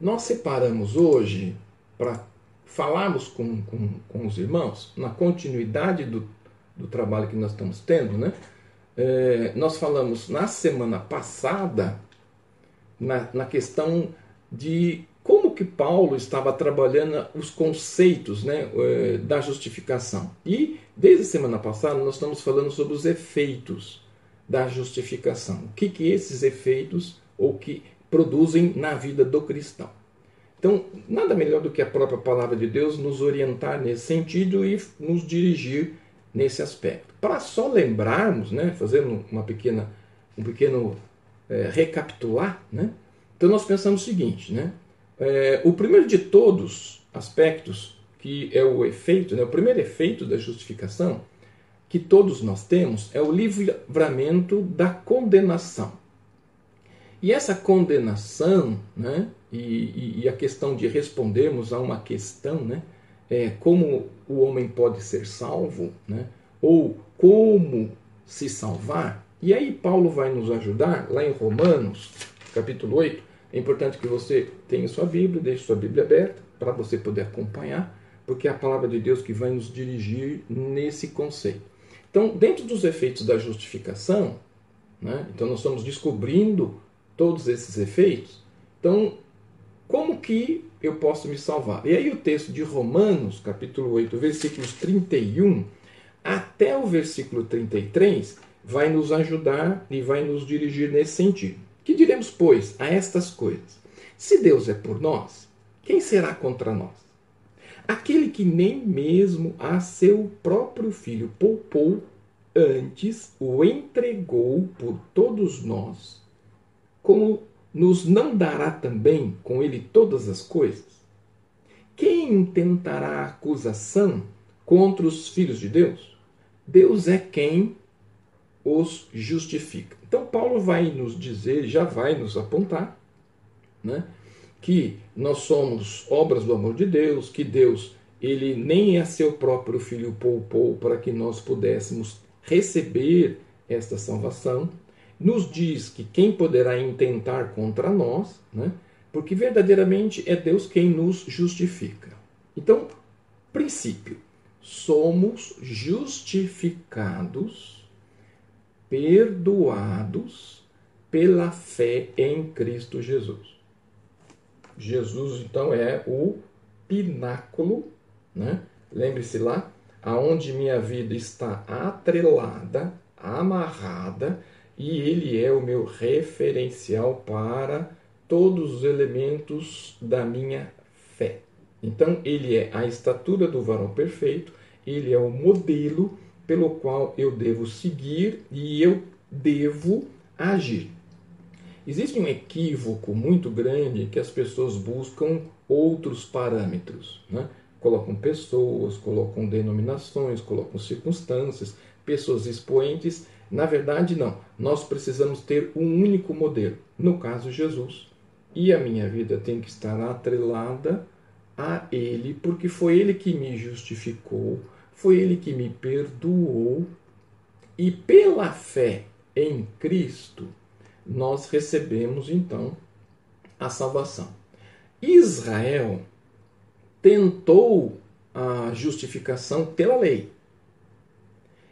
nós separamos hoje para falarmos com, com, com, os irmãos, na continuidade do, do trabalho que nós estamos tendo, né? É, nós falamos na semana passada na, na questão de como que Paulo estava trabalhando os conceitos né, é, da justificação. E desde a semana passada nós estamos falando sobre os efeitos da justificação. O que, que esses efeitos ou que produzem na vida do cristão. Então, nada melhor do que a própria palavra de Deus nos orientar nesse sentido e nos dirigir nesse aspecto. Para só lembrarmos, né, fazendo uma pequena, um pequeno é, recapitular, né, então nós pensamos o seguinte, né, é, o primeiro de todos aspectos, que é o efeito, né, o primeiro efeito da justificação, que todos nós temos, é o livramento da condenação. E essa condenação, né, e, e, a questão de respondermos a uma questão, né, é, como o homem pode ser salvo, né, ou como se salvar, e aí Paulo vai nos ajudar, lá em Romanos, capítulo 8, é importante que você tenha sua Bíblia, deixe sua Bíblia aberta, para você poder acompanhar, porque é a palavra de Deus que vai nos dirigir nesse conceito. Então, dentro dos efeitos da justificação, né, então nós estamos descobrindo todos esses efeitos. Então, como que eu posso me salvar? E aí o texto de Romanos, capítulo 8, versículos 31 até o versículo 33, vai nos ajudar e vai nos dirigir nesse sentido. Que diremos, pois, a estas coisas? Se Deus é por nós, quem será contra nós? Aquele que nem mesmo a seu próprio filho poupou, antes o entregou por todos nós como nos não dará também com ele todas as coisas? Quem intentará acusação contra os filhos de Deus? Deus é quem os justifica. Então, Paulo vai nos dizer, já vai nos apontar, né, que nós somos obras do amor de Deus, que Deus ele nem a seu próprio filho poupou para que nós pudéssemos receber esta salvação, nos diz que quem poderá intentar contra nós, né? porque verdadeiramente é Deus quem nos justifica. Então, princípio, somos justificados, perdoados pela fé em Cristo Jesus. Jesus, então, é o pináculo, né? lembre-se lá, aonde minha vida está atrelada, amarrada, e ele é o meu referencial para todos os elementos da minha fé. Então, ele é a estatura do varão perfeito, ele é o modelo pelo qual eu devo seguir e eu devo agir. Existe um equívoco muito grande que as pessoas buscam outros parâmetros. Né? Colocam pessoas, colocam denominações, colocam circunstâncias, pessoas expoentes na verdade, não. Nós precisamos ter um único modelo, no caso, Jesus. E a minha vida tem que estar atrelada a Ele, porque foi Ele que me justificou, foi Ele que me perdoou. E pela fé em Cristo, nós recebemos então a salvação. Israel tentou a justificação pela lei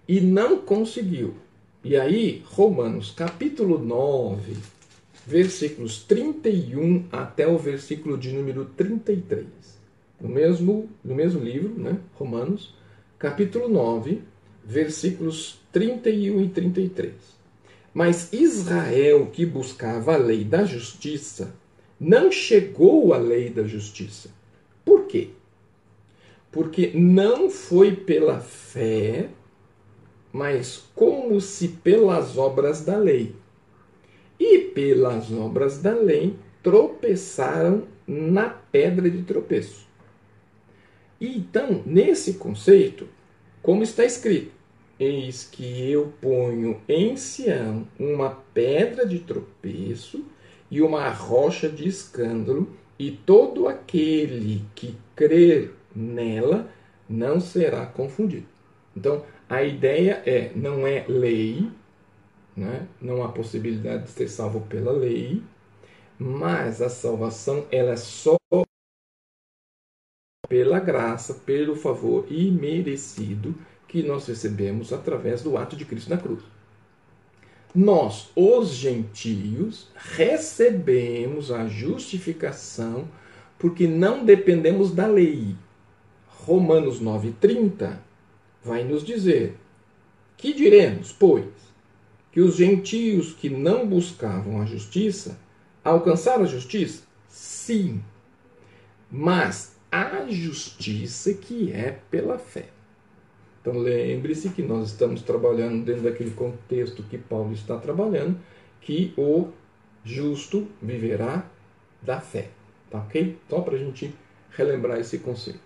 e não conseguiu. E aí, Romanos capítulo 9, versículos 31 até o versículo de número 33. No mesmo, no mesmo livro, né? Romanos, capítulo 9, versículos 31 e 33. Mas Israel, que buscava a lei da justiça, não chegou à lei da justiça. Por quê? Porque não foi pela fé mas como se pelas obras da lei. E pelas obras da lei tropeçaram na pedra de tropeço. E então, nesse conceito, como está escrito, eis que eu ponho em Sião uma pedra de tropeço e uma rocha de escândalo, e todo aquele que crer nela não será confundido. Então, a ideia é, não é lei, né? não há possibilidade de ser salvo pela lei, mas a salvação ela é só pela graça, pelo favor imerecido que nós recebemos através do ato de Cristo na cruz. Nós, os gentios, recebemos a justificação porque não dependemos da lei. Romanos 9,30 vai nos dizer: Que diremos, pois? Que os gentios que não buscavam a justiça alcançaram a justiça? Sim. Mas a justiça que é pela fé. Então lembre-se que nós estamos trabalhando dentro daquele contexto que Paulo está trabalhando, que o justo viverá da fé. Tá ok? Só para a gente relembrar esse conceito.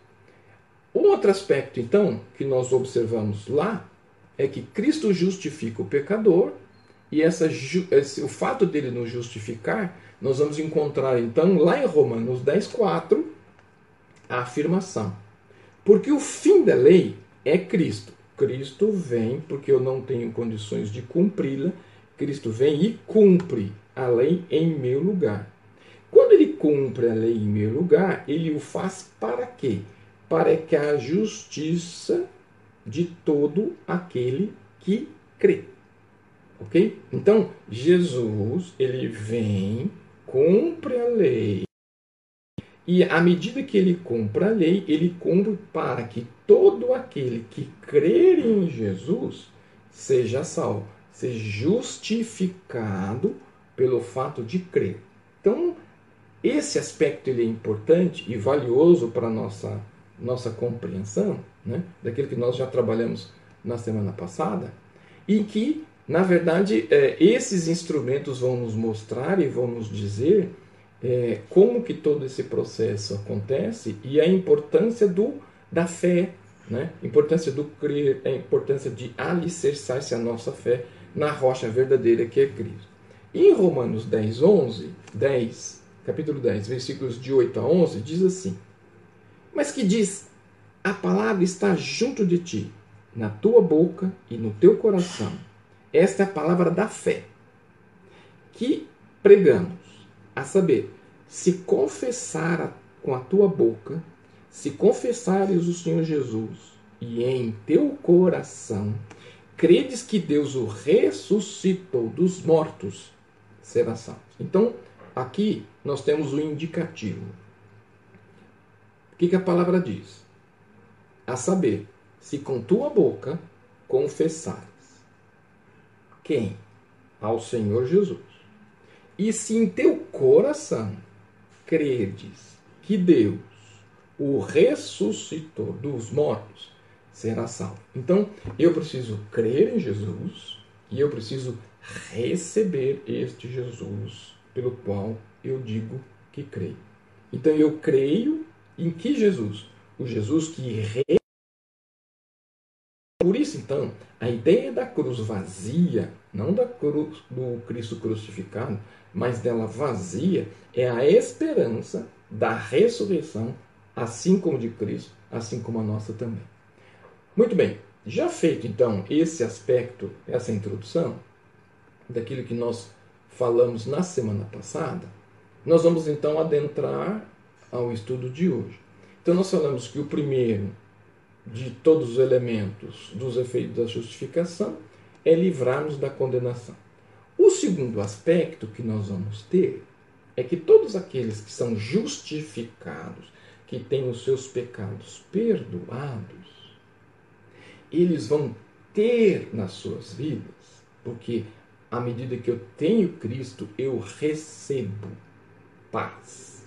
O outro aspecto, então, que nós observamos lá é que Cristo justifica o pecador e essa, esse, o fato dele nos justificar, nós vamos encontrar então lá em Romanos 10, 4, a afirmação. Porque o fim da lei é Cristo. Cristo vem porque eu não tenho condições de cumpri-la. Cristo vem e cumpre a lei em meu lugar. Quando ele cumpre a lei em meu lugar, ele o faz para quê? Para que a justiça de todo aquele que crê. Ok? Então, Jesus, ele vem, cumpre a lei, e à medida que ele cumpre a lei, ele cumpre para que todo aquele que crer em Jesus seja salvo, seja justificado pelo fato de crer. Então, esse aspecto ele é importante e valioso para a nossa, nossa compreensão, né? daquilo que nós já trabalhamos na semana passada, e que, na verdade, é, esses instrumentos vão nos mostrar e vão nos dizer é, como que todo esse processo acontece e a importância do, da fé, né? importância do crer, a importância de alicerçar-se a nossa fé na rocha verdadeira que é Cristo. Em Romanos 10, 11, 10, capítulo 10, versículos de 8 a 11, diz assim: Mas que diz, a palavra está junto de ti, na tua boca e no teu coração. Esta é a palavra da fé que pregamos a saber, se confessar com a tua boca, se confessares o Senhor Jesus e em teu coração credes que Deus o ressuscitou dos mortos, será salvo. Então, aqui nós temos o indicativo. Que, que a palavra diz? A saber, se com tua boca confessares. Quem? Ao Senhor Jesus e se em teu coração credes que Deus o ressuscitou dos mortos, será salvo. Então, eu preciso crer em Jesus e eu preciso receber este Jesus pelo qual eu digo que creio. Então, eu creio em que Jesus? O Jesus que por isso, então, a ideia da cruz vazia, não da cruz do Cristo crucificado, mas dela vazia, é a esperança da ressurreição, assim como de Cristo, assim como a nossa também. Muito bem, já feito então esse aspecto, essa introdução, daquilo que nós falamos na semana passada, nós vamos então adentrar ao estudo de hoje. Então, nós falamos que o primeiro de todos os elementos dos efeitos da justificação é livrar-nos da condenação. O segundo aspecto que nós vamos ter é que todos aqueles que são justificados, que têm os seus pecados perdoados, eles vão ter nas suas vidas, porque à medida que eu tenho Cristo, eu recebo paz.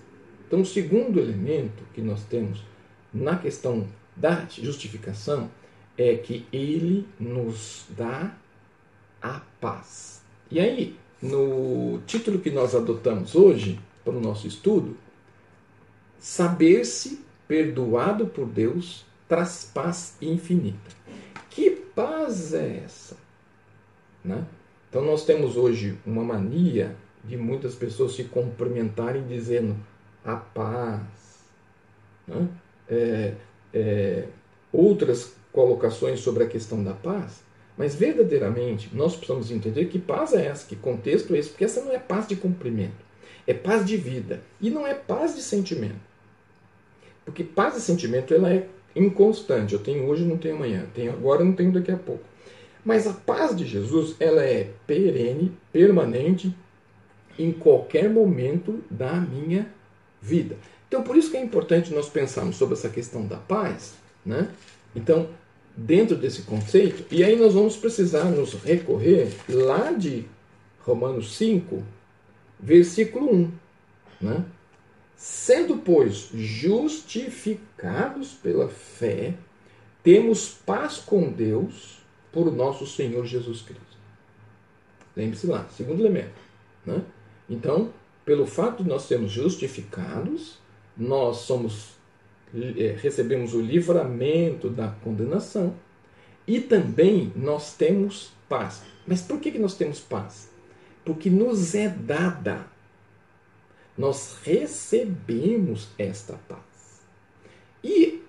Então, o segundo elemento que nós temos na questão da justificação é que ele nos dá a paz. E aí, no título que nós adotamos hoje para o nosso estudo, saber-se perdoado por Deus traz paz infinita. Que paz é essa? Né? Então nós temos hoje uma mania de muitas pessoas se cumprimentarem dizendo a paz. Né? É, é, outras colocações sobre a questão da paz, mas verdadeiramente nós precisamos entender que paz é essa, que contexto é esse, porque essa não é paz de cumprimento. É paz de vida. E não é paz de sentimento. Porque paz de sentimento ela é inconstante. Eu tenho hoje, não tenho amanhã. Tenho agora, não tenho daqui a pouco. Mas a paz de Jesus, ela é perene, permanente, em qualquer momento da minha vida. Então, por isso que é importante nós pensarmos sobre essa questão da paz, né? Então, dentro desse conceito, e aí nós vamos precisar nos recorrer lá de Romanos 5, versículo 1, né? Sendo, pois, justificados pela fé, temos paz com Deus por nosso Senhor Jesus Cristo. Lembre-se lá, segundo elemento. Né? Então, pelo fato de nós sermos justificados, nós somos é, recebemos o livramento da condenação e também nós temos paz. Mas por que, que nós temos paz? Porque nos é dada. Nós recebemos esta paz. E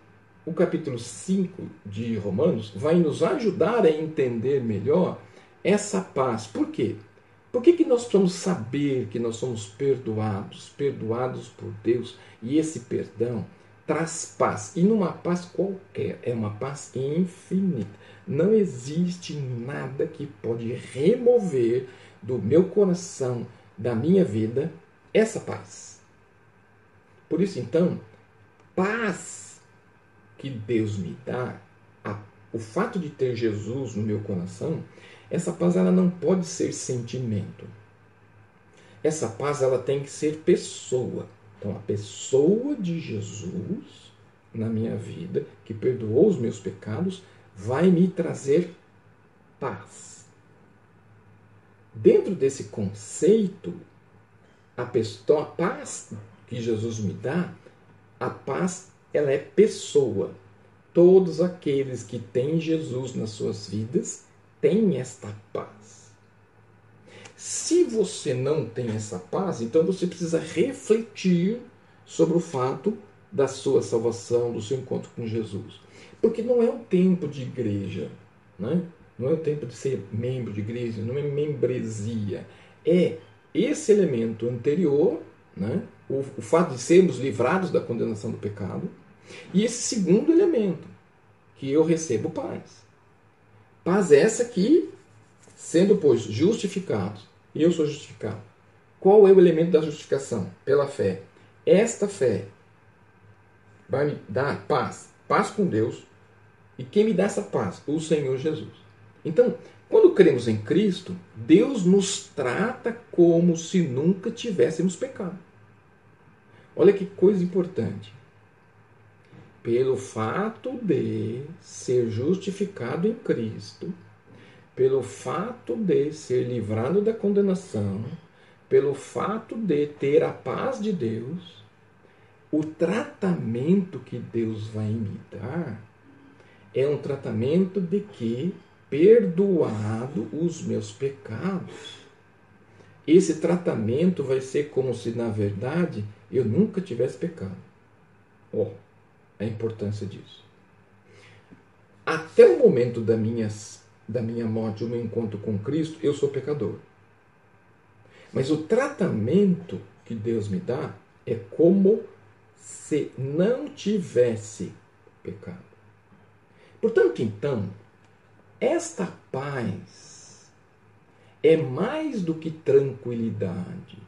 o capítulo 5 de Romanos vai nos ajudar a entender melhor essa paz. Por quê? Por que, que nós precisamos saber que nós somos perdoados, perdoados por Deus, e esse perdão traz paz, e numa paz qualquer, é uma paz infinita. Não existe nada que pode remover do meu coração, da minha vida, essa paz. Por isso, então, paz que Deus me dá, o fato de ter Jesus no meu coração, essa paz ela não pode ser sentimento. Essa paz ela tem que ser pessoa. Então, a pessoa de Jesus na minha vida, que perdoou os meus pecados, vai me trazer paz. Dentro desse conceito, a, pessoa, a paz que Jesus me dá, a paz ela é pessoa. Todos aqueles que têm Jesus nas suas vidas têm esta paz. Se você não tem essa paz, então você precisa refletir sobre o fato da sua salvação, do seu encontro com Jesus. Porque não é o tempo de igreja, né? não é o tempo de ser membro de igreja, não é membresia. É esse elemento anterior, né? o, o fato de sermos livrados da condenação do pecado, e esse segundo elemento, que eu recebo paz. Paz essa que, sendo, pois, justificados, e eu sou justificado. Qual é o elemento da justificação? Pela fé. Esta fé vai me dar paz, paz com Deus. E quem me dá essa paz? O Senhor Jesus. Então, quando cremos em Cristo, Deus nos trata como se nunca tivéssemos pecado. Olha que coisa importante pelo fato de ser justificado em Cristo, pelo fato de ser livrado da condenação, pelo fato de ter a paz de Deus, o tratamento que Deus vai me dar é um tratamento de que, perdoado os meus pecados, esse tratamento vai ser como se, na verdade, eu nunca tivesse pecado. Oh, a importância disso. Até o momento da minha, da minha morte, o meu encontro com Cristo, eu sou pecador. Mas o tratamento que Deus me dá é como se não tivesse pecado. Portanto, então, esta paz é mais do que tranquilidade.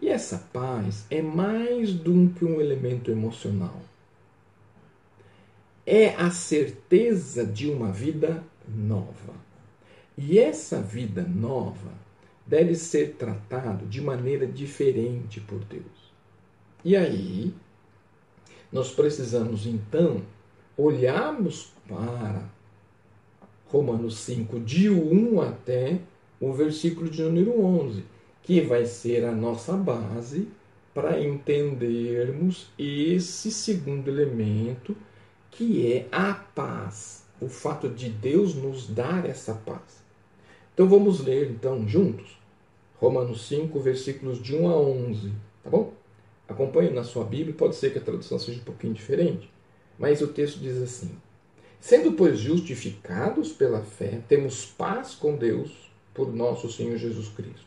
E essa paz é mais do que um elemento emocional é a certeza de uma vida nova. E essa vida nova deve ser tratada de maneira diferente por Deus. E aí, nós precisamos então olharmos para Romanos 5, de 1 até o versículo de número 11, que vai ser a nossa base para entendermos esse segundo elemento que é a paz, o fato de Deus nos dar essa paz. Então vamos ler então juntos Romanos 5, versículos de 1 a 11, tá bom? Acompanhe na sua Bíblia, pode ser que a tradução seja um pouquinho diferente, mas o texto diz assim: Sendo, pois, justificados pela fé, temos paz com Deus por nosso Senhor Jesus Cristo,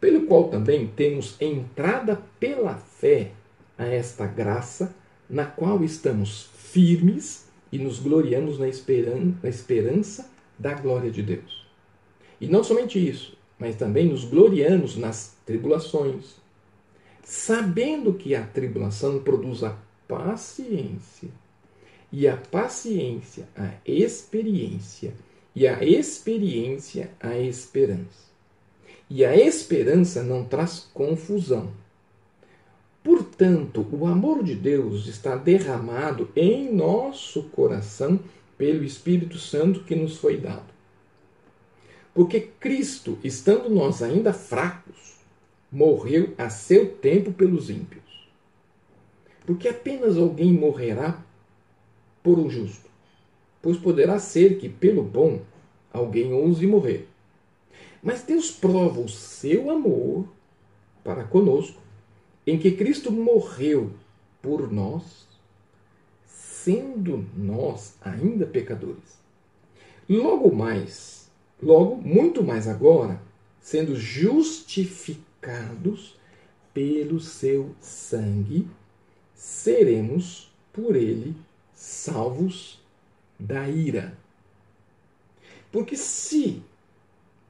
pelo qual também temos entrada pela fé a esta graça, na qual estamos firmes e nos gloriamos na esperança da glória de Deus. E não somente isso, mas também nos gloriamos nas tribulações, sabendo que a tribulação produz a paciência, e a paciência a experiência, e a experiência a esperança. E a esperança não traz confusão. Portanto, o amor de Deus está derramado em nosso coração pelo Espírito Santo que nos foi dado. Porque Cristo, estando nós ainda fracos, morreu a seu tempo pelos ímpios. Porque apenas alguém morrerá por um justo, pois poderá ser que pelo bom alguém ouse morrer. Mas Deus prova o seu amor para conosco, em que Cristo morreu por nós, sendo nós ainda pecadores. Logo mais, Logo, muito mais agora, sendo justificados pelo seu sangue, seremos por ele salvos da ira. Porque se,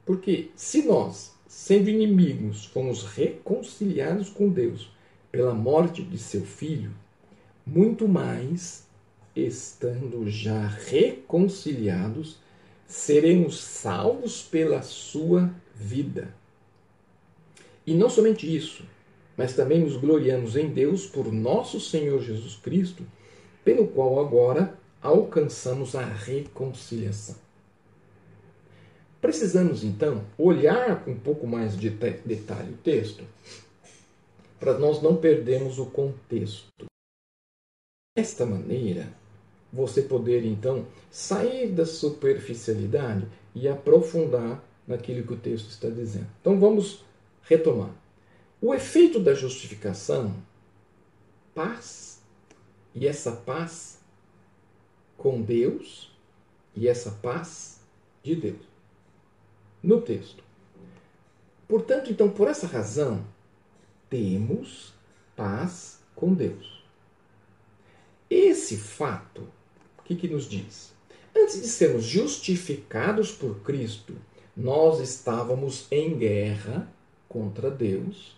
porque se nós, sendo inimigos, fomos reconciliados com Deus pela morte de seu filho, muito mais, estando já reconciliados, seremos salvos pela sua vida. E não somente isso, mas também nos gloriamos em Deus por nosso Senhor Jesus Cristo, pelo qual agora alcançamos a reconciliação. Precisamos então olhar com um pouco mais de detalhe o texto, para nós não perdermos o contexto. Desta maneira, você poder então sair da superficialidade e aprofundar naquilo que o texto está dizendo. Então vamos retomar. O efeito da justificação, paz, e essa paz com Deus e essa paz de Deus. No texto. Portanto, então, por essa razão, temos paz com Deus. Esse fato que, que nos diz? Antes de sermos justificados por Cristo, nós estávamos em guerra contra Deus,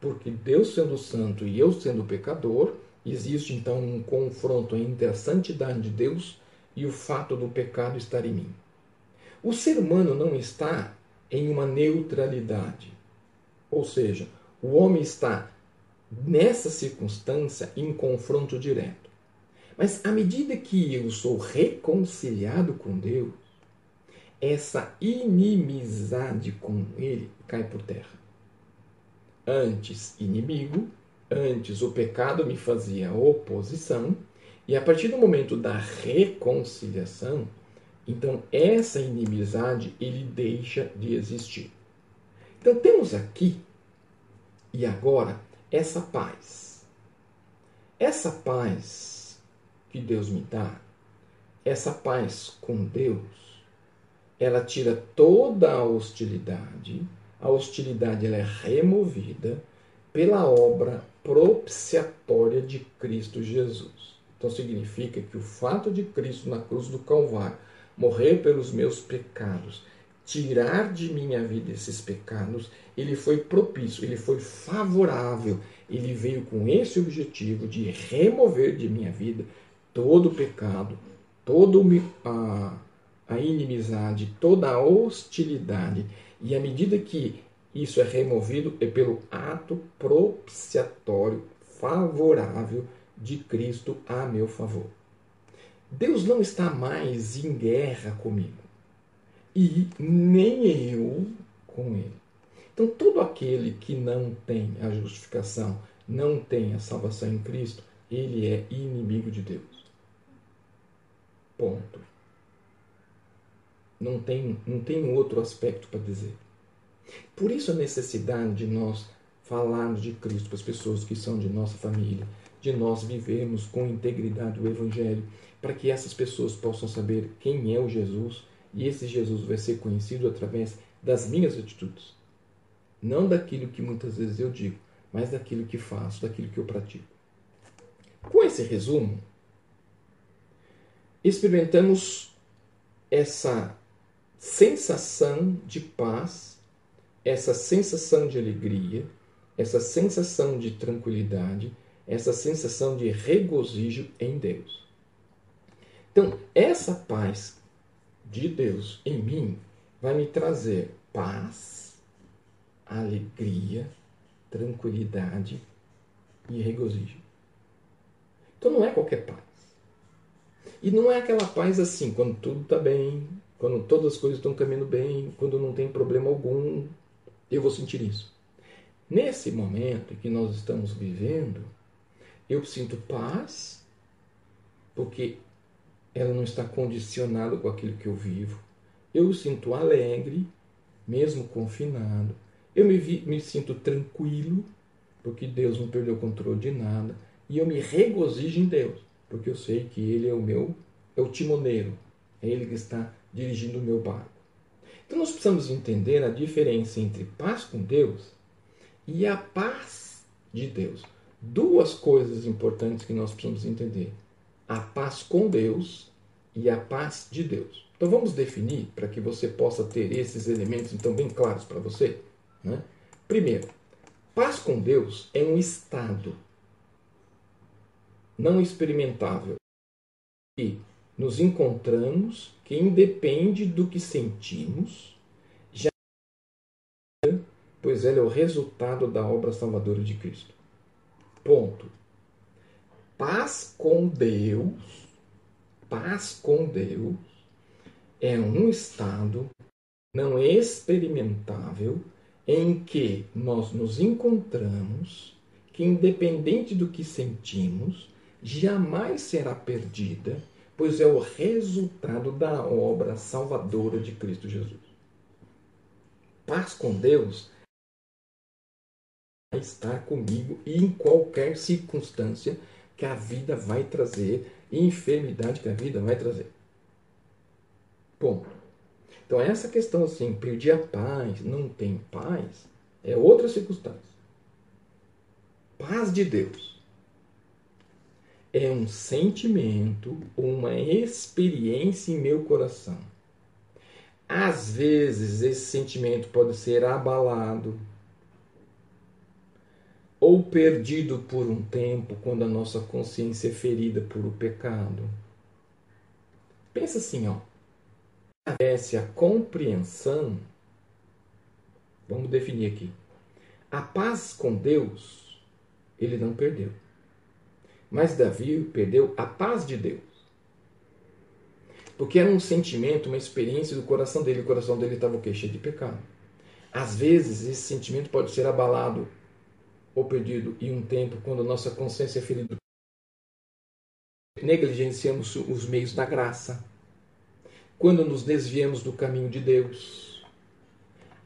porque Deus sendo santo e eu sendo pecador, existe então um confronto entre a santidade de Deus e o fato do pecado estar em mim. O ser humano não está em uma neutralidade, ou seja, o homem está nessa circunstância em confronto direto. Mas à medida que eu sou reconciliado com Deus, essa inimizade com Ele cai por terra. Antes inimigo, antes o pecado me fazia oposição, e a partir do momento da reconciliação, então essa inimizade ele deixa de existir. Então temos aqui e agora essa paz. Essa paz que Deus me dá, essa paz com Deus, ela tira toda a hostilidade, a hostilidade ela é removida pela obra propiciatória de Cristo Jesus. Então significa que o fato de Cristo na cruz do Calvário morrer pelos meus pecados, tirar de minha vida esses pecados, ele foi propício, ele foi favorável, ele veio com esse objetivo de remover de minha vida todo o pecado, toda a, a inimizade, toda a hostilidade. E à medida que isso é removido, é pelo ato propiciatório favorável de Cristo a meu favor. Deus não está mais em guerra comigo e nem eu com ele. Então, todo aquele que não tem a justificação, não tem a salvação em Cristo, ele é inimigo de Deus. Ponto. Não tem, não tem outro aspecto para dizer. Por isso a necessidade de nós falarmos de Cristo para as pessoas que são de nossa família, de nós vivermos com integridade o Evangelho, para que essas pessoas possam saber quem é o Jesus e esse Jesus vai ser conhecido através das minhas atitudes. Não daquilo que muitas vezes eu digo, mas daquilo que faço, daquilo que eu pratico. Com esse resumo, experimentamos essa sensação de paz, essa sensação de alegria, essa sensação de tranquilidade, essa sensação de regozijo em Deus. Então, essa paz de Deus em mim vai me trazer paz, alegria, tranquilidade e regozijo. Então não é qualquer paz. E não é aquela paz assim, quando tudo está bem, quando todas as coisas estão caminhando bem, quando não tem problema algum, eu vou sentir isso. Nesse momento que nós estamos vivendo, eu sinto paz, porque ela não está condicionada com aquilo que eu vivo. Eu sinto alegre, mesmo confinado. Eu me, vi, me sinto tranquilo, porque Deus não perdeu o controle de nada. E eu me regozijo em Deus, porque eu sei que Ele é o meu, é o timoneiro, é Ele que está dirigindo o meu barco. Então nós precisamos entender a diferença entre paz com Deus e a paz de Deus. Duas coisas importantes que nós precisamos entender: a paz com Deus e a paz de Deus. Então vamos definir para que você possa ter esses elementos então bem claros para você. Né? Primeiro, paz com Deus é um estado não experimentável e nos encontramos que independe do que sentimos, já pois ela é o resultado da obra salvadora de Cristo. Ponto. Paz com Deus, paz com Deus é um estado não experimentável em que nós nos encontramos que independente do que sentimos, jamais será perdida pois é o resultado da obra salvadora de Cristo Jesus. Paz com Deus estar comigo e em qualquer circunstância que a vida vai trazer, enfermidade que a vida vai trazer. Ponto. Então, essa questão assim, perdi a paz, não tem paz, é outra circunstância. Paz de Deus é um sentimento, uma experiência em meu coração. Às vezes esse sentimento pode ser abalado ou perdido por um tempo quando a nossa consciência é ferida por o pecado. Pensa assim, ó. Aparece a compreensão. Vamos definir aqui. A paz com Deus, ele não perdeu. Mas Davi perdeu a paz de Deus. Porque era um sentimento, uma experiência do coração dele. O coração dele estava? Cheio de pecado. Às vezes, esse sentimento pode ser abalado ou perdido em um tempo quando a nossa consciência é ferida. Negligenciamos os meios da graça. Quando nos desviamos do caminho de Deus.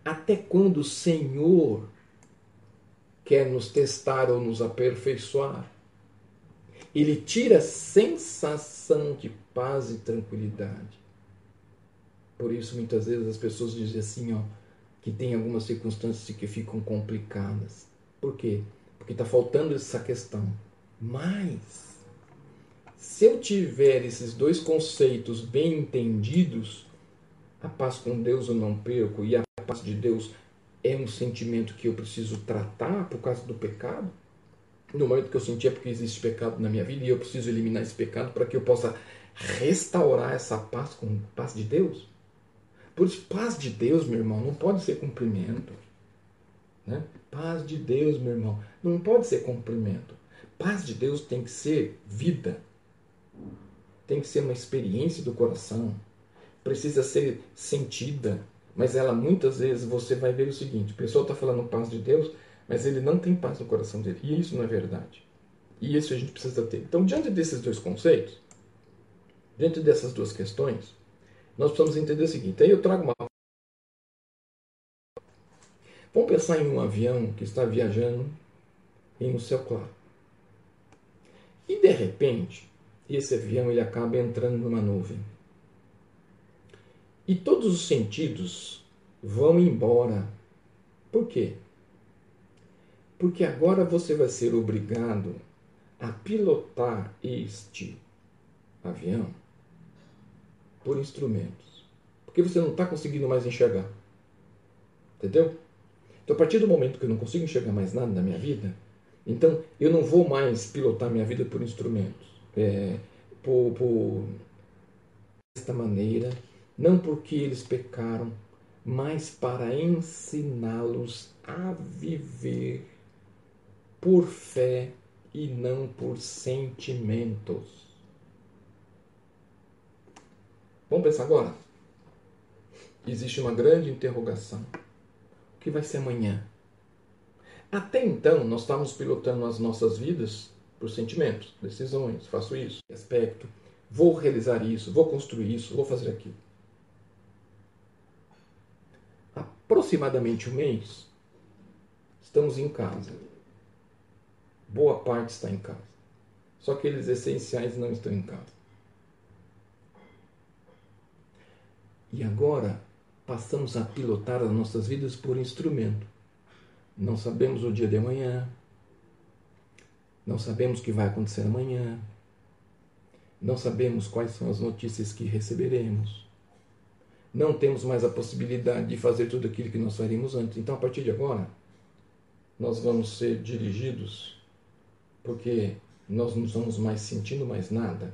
Até quando o Senhor quer nos testar ou nos aperfeiçoar ele tira sensação de paz e tranquilidade. Por isso, muitas vezes as pessoas dizem assim, ó, que tem algumas circunstâncias que ficam complicadas. Por quê? Porque está faltando essa questão. Mas, se eu tiver esses dois conceitos bem entendidos, a paz com Deus eu não perco e a paz de Deus é um sentimento que eu preciso tratar por causa do pecado, no momento que eu sentia porque existe pecado na minha vida e eu preciso eliminar esse pecado para que eu possa restaurar essa paz com paz de Deus. Por isso, paz de Deus, meu irmão, não pode ser cumprimento. Né? Paz de Deus, meu irmão, não pode ser cumprimento. Paz de Deus tem que ser vida. Tem que ser uma experiência do coração. Precisa ser sentida. Mas ela muitas vezes você vai ver o seguinte: a pessoa está falando paz de Deus, mas ele não tem paz no coração dele. E isso não é verdade. E isso a gente precisa ter. Então, diante desses dois conceitos, diante dessas duas questões, nós precisamos entender o seguinte: aí eu trago uma. Vamos pensar em um avião que está viajando em um céu claro. E de repente, esse avião ele acaba entrando numa nuvem. E todos os sentidos vão embora Por quê? Porque agora você vai ser obrigado a pilotar este avião por instrumentos. Porque você não está conseguindo mais enxergar. Entendeu? Então, a partir do momento que eu não consigo enxergar mais nada na minha vida, então eu não vou mais pilotar minha vida por instrumentos. É, por, por desta maneira, não porque eles pecaram, mas para ensiná-los a viver por fé e não por sentimentos. Vamos pensar agora? Existe uma grande interrogação. Que vai ser amanhã? Até então, nós estávamos pilotando as nossas vidas por sentimentos, decisões, faço isso, aspecto, vou realizar isso, vou construir isso, vou fazer aquilo. Aproximadamente um mês, estamos em casa. Boa parte está em casa. Só aqueles essenciais não estão em casa. E agora passamos a pilotar as nossas vidas por instrumento. Não sabemos o dia de amanhã, não sabemos o que vai acontecer amanhã, não sabemos quais são as notícias que receberemos, não temos mais a possibilidade de fazer tudo aquilo que nós faríamos antes. Então, a partir de agora, nós vamos ser dirigidos porque nós não estamos mais sentindo mais nada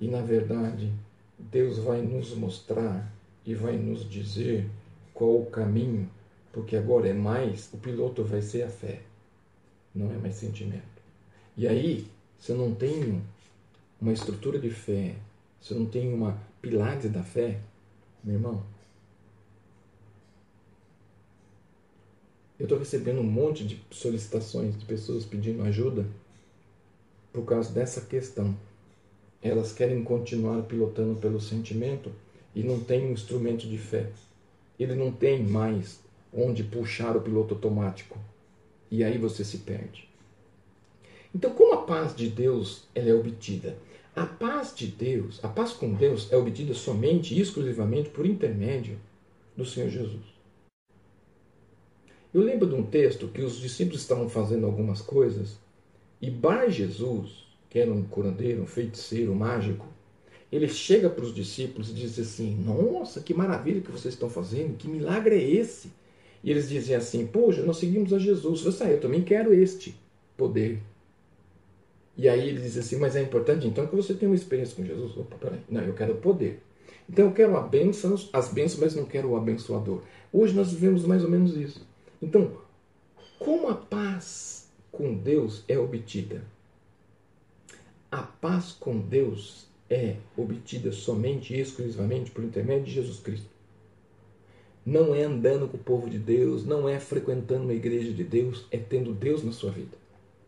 e, na verdade, Deus vai nos mostrar e vai nos dizer qual o caminho, porque agora é mais, o piloto vai ser a fé, não é mais sentimento. E aí, se eu não tenho uma estrutura de fé, se eu não tenho uma pilares da fé, meu irmão, eu estou recebendo um monte de solicitações de pessoas pedindo ajuda por causa dessa questão. Elas querem continuar pilotando pelo sentimento e não tem um instrumento de fé. Ele não tem mais onde puxar o piloto automático. E aí você se perde. Então, como a paz de Deus ela é obtida? A paz de Deus, a paz com Deus é obtida somente e exclusivamente por intermédio do Senhor Jesus. Eu lembro de um texto que os discípulos estavam fazendo algumas coisas e Bar Jesus, que era um curandeiro, um feiticeiro, um mágico, ele chega para os discípulos e diz assim: Nossa, que maravilha que vocês estão fazendo, que milagre é esse? E eles dizem assim: Poxa, nós seguimos a Jesus. Você ah, eu também quero este poder. E aí ele diz assim: Mas é importante então que você tenha uma experiência com Jesus. Opa, peraí. Não, eu quero poder. Então eu quero a bênção, as bênçãos, mas não quero o abençoador. Hoje nós vivemos mais ou menos isso. Então, como a paz com Deus é obtida? A paz com Deus é obtida somente e exclusivamente por intermédio de Jesus Cristo. Não é andando com o povo de Deus, não é frequentando uma igreja de Deus, é tendo Deus na sua vida.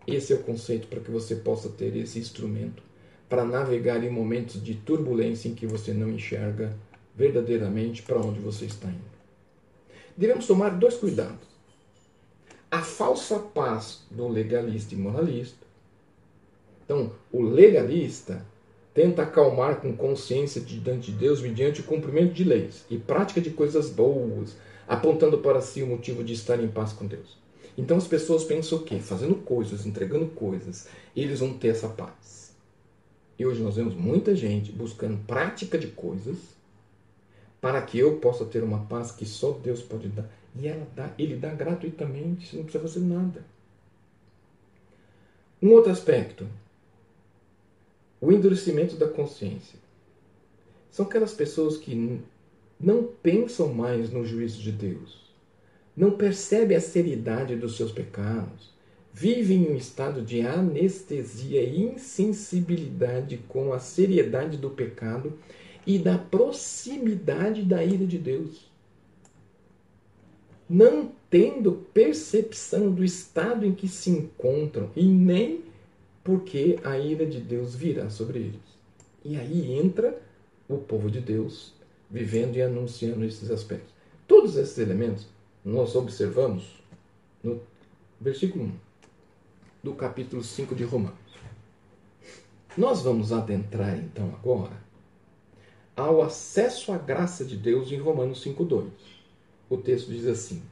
Esse é o conceito para que você possa ter esse instrumento para navegar em momentos de turbulência em que você não enxerga verdadeiramente para onde você está indo. Devemos tomar dois cuidados. A falsa paz do legalista e moralista. Então, o legalista tenta acalmar com consciência diante de Deus mediante o cumprimento de leis e prática de coisas boas, apontando para si o motivo de estar em paz com Deus. Então as pessoas pensam o quê? Fazendo coisas, entregando coisas, eles vão ter essa paz. E hoje nós vemos muita gente buscando prática de coisas para que eu possa ter uma paz que só Deus pode dar. E ela dá, ele dá gratuitamente, você não precisa fazer nada. Um outro aspecto, o endurecimento da consciência. São aquelas pessoas que não pensam mais no juízo de Deus, não percebem a seriedade dos seus pecados, vivem em um estado de anestesia e insensibilidade com a seriedade do pecado e da proximidade da ira de Deus. Não tendo percepção do estado em que se encontram e nem porque a ira de Deus virá sobre eles. E aí entra o povo de Deus vivendo e anunciando esses aspectos. Todos esses elementos nós observamos no versículo 1 do capítulo 5 de Romanos. Nós vamos adentrar então agora ao acesso à graça de Deus em Romanos 5:2. O texto diz assim: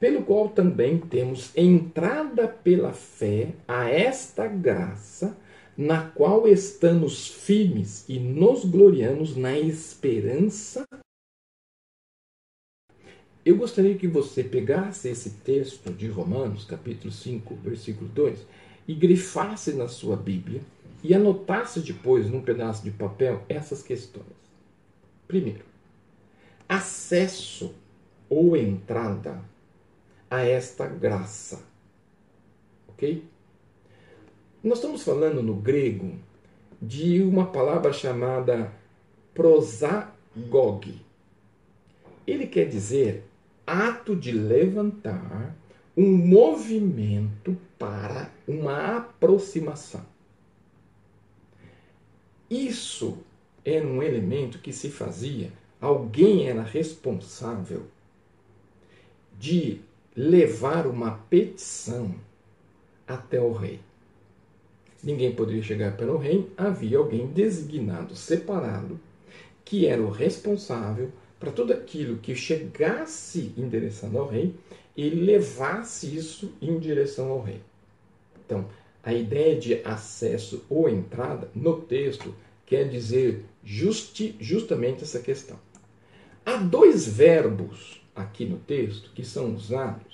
pelo qual também temos entrada pela fé a esta graça, na qual estamos firmes e nos gloriamos na esperança. Eu gostaria que você pegasse esse texto de Romanos, capítulo 5, versículo 2, e grifasse na sua Bíblia e anotasse depois num pedaço de papel essas questões. Primeiro, acesso ou entrada a esta graça. Ok? Nós estamos falando no grego de uma palavra chamada prosagog. Ele quer dizer ato de levantar um movimento para uma aproximação. Isso era um elemento que se fazia, alguém era responsável de levar uma petição até o rei. Ninguém poderia chegar para o rei, havia alguém designado, separado, que era o responsável para tudo aquilo que chegasse em direção ao rei e levasse isso em direção ao rei. Então, a ideia de acesso ou entrada no texto quer dizer justi, justamente essa questão. Há dois verbos aqui no texto que são usados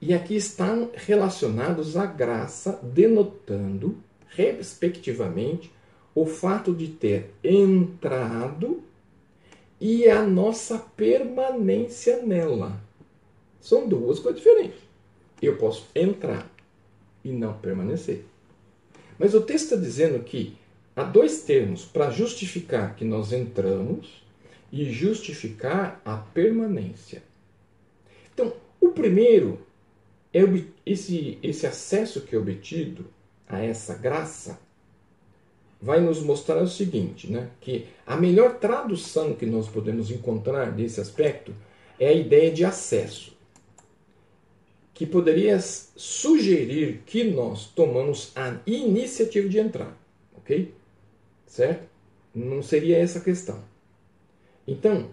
e aqui estão relacionados à graça, denotando, respectivamente, o fato de ter entrado e a nossa permanência nela. São duas coisas diferentes. Eu posso entrar e não permanecer. Mas o texto está dizendo que há dois termos para justificar que nós entramos e justificar a permanência. Então, o primeiro é esse, esse acesso que é obtido a essa graça vai nos mostrar o seguinte, né? que a melhor tradução que nós podemos encontrar desse aspecto é a ideia de acesso, que poderia sugerir que nós tomamos a iniciativa de entrar, ok? Certo? Não seria essa a questão. Então,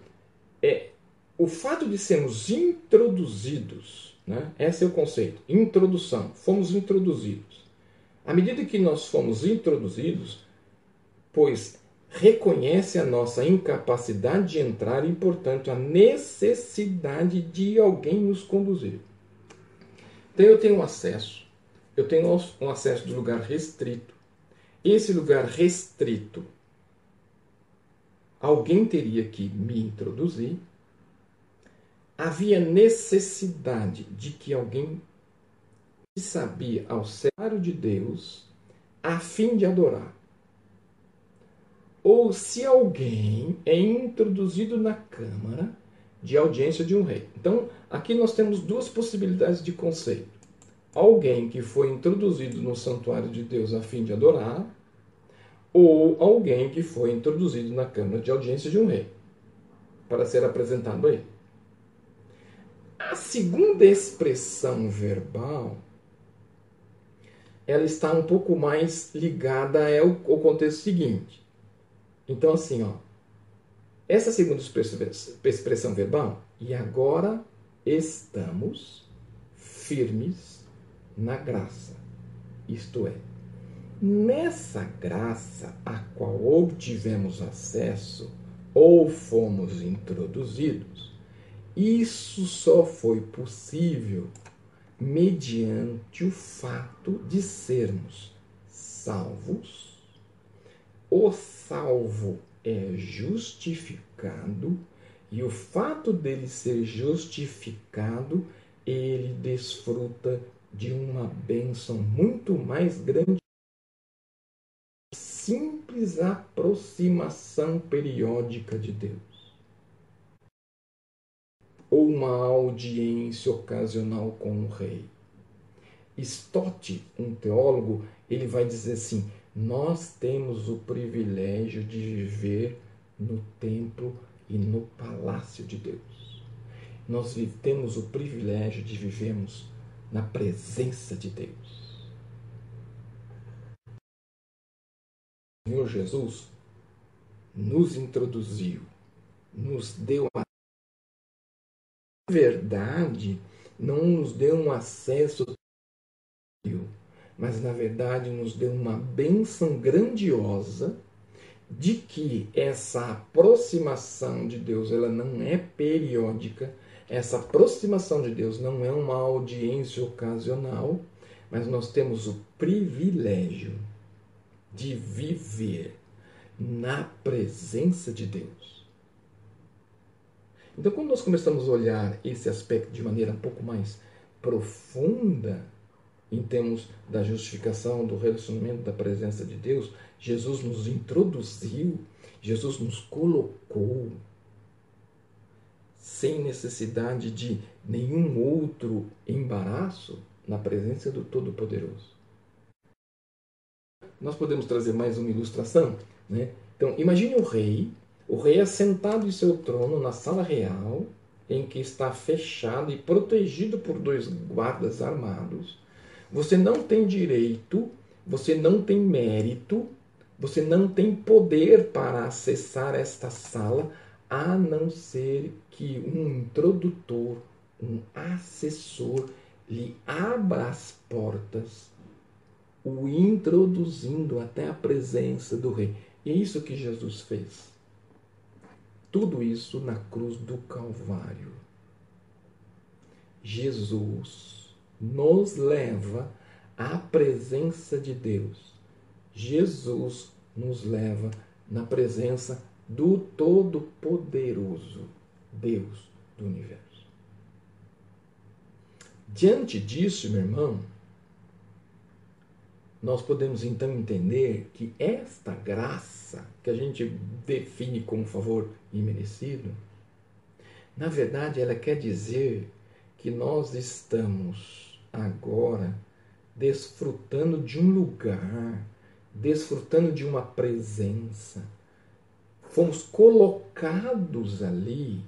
é, o fato de sermos introduzidos, né? esse é o conceito, introdução, fomos introduzidos. À medida que nós fomos introduzidos, pois reconhece a nossa incapacidade de entrar e, portanto, a necessidade de alguém nos conduzir. Então eu tenho acesso, eu tenho um acesso de lugar restrito. Esse lugar restrito alguém teria que me introduzir, havia necessidade de que alguém sabia ao cenário de Deus a fim de adorar. Ou se alguém é introduzido na Câmara de audiência de um rei. Então, aqui nós temos duas possibilidades de conceito. Alguém que foi introduzido no santuário de Deus a fim de adorar, ou alguém que foi introduzido na Câmara de Audiência de um rei para ser apresentado a ele. A segunda expressão verbal ela está um pouco mais ligada ao, contexto seguinte. Então, assim, ó, essa segunda expressão verbal, e agora estamos firmes na graça. Isto é, Nessa graça a qual obtivemos acesso ou fomos introduzidos, isso só foi possível mediante o fato de sermos salvos. O salvo é justificado e o fato dele ser justificado, ele desfruta de uma bênção muito mais grande simples aproximação periódica de Deus. Ou uma audiência ocasional com o rei. Stott, um teólogo, ele vai dizer assim: nós temos o privilégio de viver no templo e no palácio de Deus. Nós temos o privilégio de vivermos na presença de Deus. Senhor Jesus nos introduziu, nos deu a verdade não nos deu um acesso, mas na verdade nos deu uma bênção grandiosa de que essa aproximação de Deus ela não é periódica, essa aproximação de Deus não é uma audiência ocasional, mas nós temos o privilégio de viver na presença de Deus. Então, quando nós começamos a olhar esse aspecto de maneira um pouco mais profunda, em termos da justificação, do relacionamento da presença de Deus, Jesus nos introduziu, Jesus nos colocou, sem necessidade de nenhum outro embaraço, na presença do Todo-Poderoso. Nós podemos trazer mais uma ilustração? Né? Então, imagine o rei, o rei assentado em seu trono na sala real, em que está fechado e protegido por dois guardas armados. Você não tem direito, você não tem mérito você não tem poder para acessar esta sala a não ser que um introdutor, um assessor lhe abra as portas, o introduzindo até a presença do rei. E é isso que Jesus fez. Tudo isso na cruz do Calvário. Jesus nos leva à presença de Deus Jesus nos leva na presença do Todo-Poderoso, Deus do universo. Diante disso, meu irmão, nós podemos então entender que esta graça, que a gente define como favor imerecido, na verdade ela quer dizer que nós estamos agora desfrutando de um lugar desfrutando de uma presença. Fomos colocados ali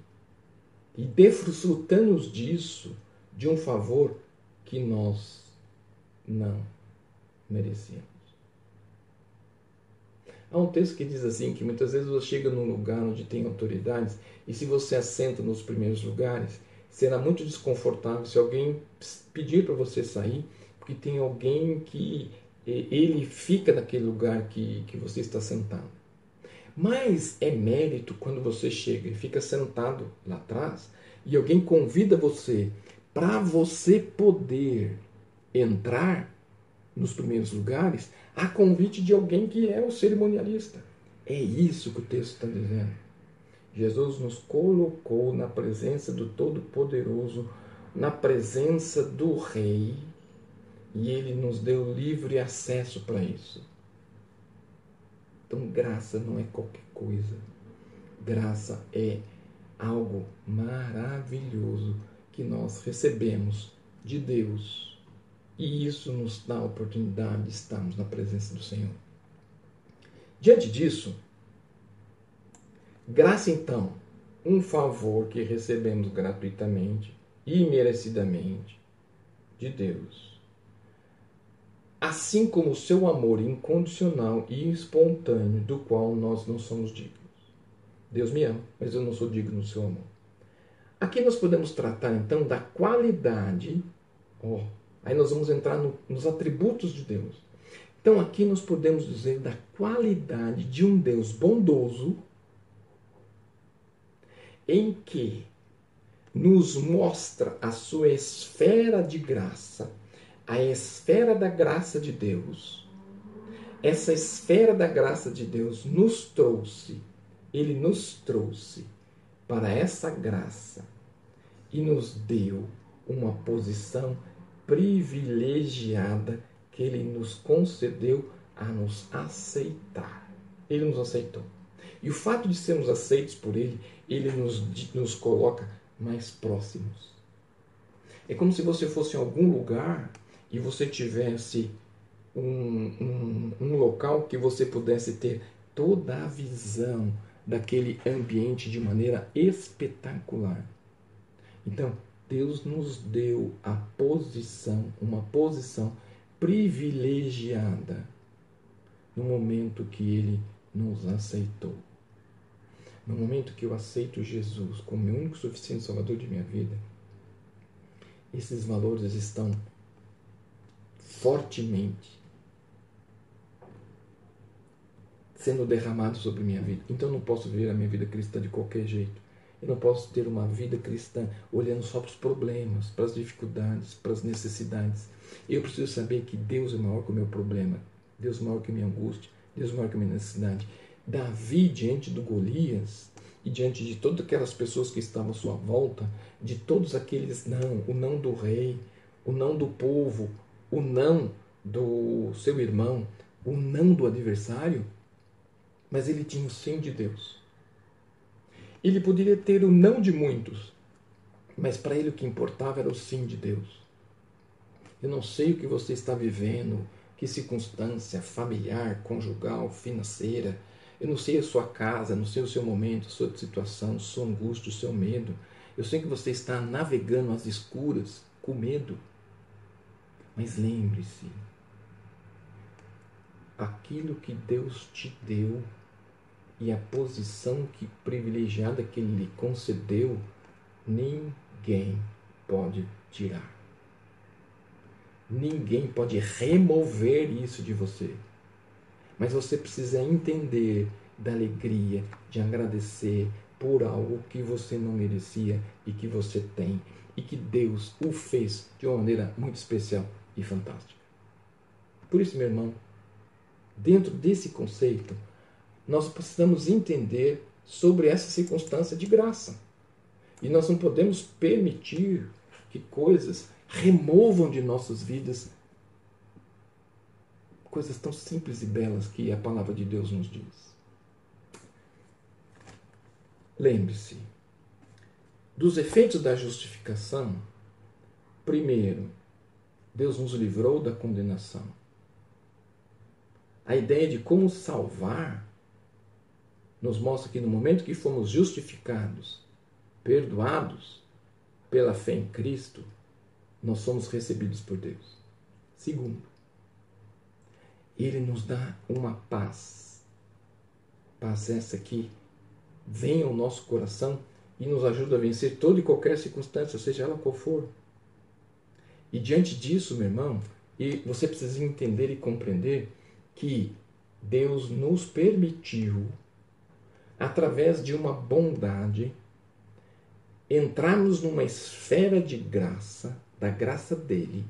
e desfrutando disso, de um favor que nós não merecíamos. Há um texto que diz assim que muitas vezes você chega num lugar onde tem autoridades e se você assenta nos primeiros lugares, será muito desconfortável se alguém pedir para você sair, porque tem alguém que ele fica naquele lugar que, que você está sentado. Mas é mérito quando você chega e fica sentado lá atrás e alguém convida você para você poder entrar nos primeiros lugares a convite de alguém que é o cerimonialista. É isso que o texto está dizendo. Jesus nos colocou na presença do Todo-Poderoso, na presença do Rei, e Ele nos deu livre acesso para isso. Então, graça não é qualquer coisa. Graça é algo maravilhoso que nós recebemos de Deus. E isso nos dá a oportunidade de estarmos na presença do Senhor. Diante disso, graça então, um favor que recebemos gratuitamente, imerecidamente, de Deus assim como o seu amor incondicional e espontâneo, do qual nós não somos dignos. Deus me ama, mas eu não sou digno do seu amor. Aqui nós podemos tratar então da qualidade, ó, aí nós vamos entrar no, nos atributos de Deus. Então aqui nós podemos dizer da qualidade de um Deus bondoso, em que nos mostra a sua esfera de graça a esfera da graça de Deus, essa esfera da graça de Deus nos trouxe, ele nos trouxe para essa graça e nos deu uma posição privilegiada que ele nos concedeu a nos aceitar. Ele nos aceitou. E o fato de sermos aceitos por ele, ele nos, nos coloca mais próximos. É como se você fosse em algum lugar e você tivesse um, um, um local que você pudesse ter toda a visão daquele ambiente de maneira espetacular. Então, Deus nos deu a posição, uma posição privilegiada no momento que Ele nos aceitou. No momento que eu aceito Jesus como meu único suficiente Salvador de minha vida, esses valores estão fortemente sendo derramados sobre minha vida. Então eu não posso viver a minha vida cristã de qualquer jeito. Eu não posso ter uma vida cristã olhando só para os problemas, para as dificuldades, para as necessidades. Eu preciso saber que Deus é maior que o meu problema, Deus é maior que a minha angústia, Deus é maior que a minha necessidade. Davi, diante do Golias, e diante de todas aquelas pessoas que estavam à sua volta, de todos aqueles não, o não do rei, o não do povo, o não do seu irmão, o não do adversário, mas ele tinha o sim de Deus. Ele poderia ter o não de muitos, mas para ele o que importava era o sim de Deus. Eu não sei o que você está vivendo, que circunstância familiar, conjugal, financeira. Eu não sei a sua casa, não sei o seu momento, a sua situação, sua angústia, o seu medo. Eu sei que você está navegando às escuras, com medo. Mas lembre-se, aquilo que Deus te deu e a posição que privilegiada que Ele lhe concedeu, ninguém pode tirar. Ninguém pode remover isso de você. Mas você precisa entender da alegria, de agradecer por algo que você não merecia e que você tem e que Deus o fez de uma maneira muito especial e fantástica. Por isso, meu irmão, dentro desse conceito, nós precisamos entender sobre essa circunstância de graça. E nós não podemos permitir que coisas removam de nossas vidas coisas tão simples e belas que a palavra de Deus nos diz. Lembre-se, dos efeitos da justificação, primeiro, Deus nos livrou da condenação. A ideia de como salvar nos mostra que no momento que fomos justificados, perdoados pela fé em Cristo, nós somos recebidos por Deus. Segundo, Ele nos dá uma paz. Paz essa que vem ao nosso coração e nos ajuda a vencer toda e qualquer circunstância, seja ela qual for. E diante disso, meu irmão, e você precisa entender e compreender que Deus nos permitiu, através de uma bondade, entrarmos numa esfera de graça da graça dele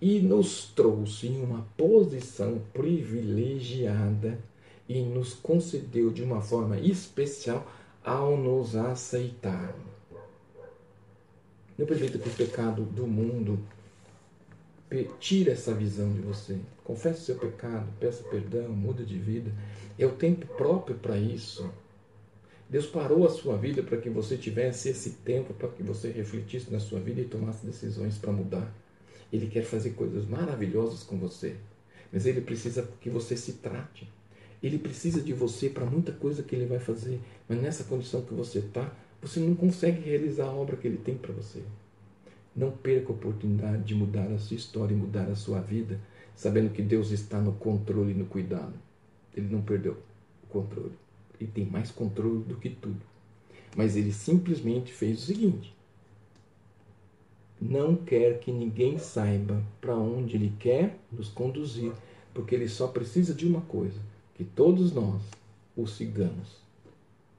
e nos trouxe em uma posição privilegiada e nos concedeu de uma forma especial ao nos aceitar. Não permita que o pecado do mundo tire essa visão de você. Confesse seu pecado, peça perdão, muda de vida. É o tempo próprio para isso. Deus parou a sua vida para que você tivesse esse tempo, para que você refletisse na sua vida e tomasse decisões para mudar. Ele quer fazer coisas maravilhosas com você, mas ele precisa que você se trate. Ele precisa de você para muita coisa que ele vai fazer, mas nessa condição que você está, você não consegue realizar a obra que ele tem para você. Não perca a oportunidade de mudar a sua história e mudar a sua vida, sabendo que Deus está no controle e no cuidado. Ele não perdeu o controle ele tem mais controle do que tudo. Mas ele simplesmente fez o seguinte: não quer que ninguém saiba para onde ele quer nos conduzir, porque ele só precisa de uma coisa: que todos nós o sigamos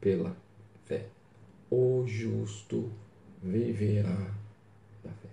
pela fé. O justo viverá da fé.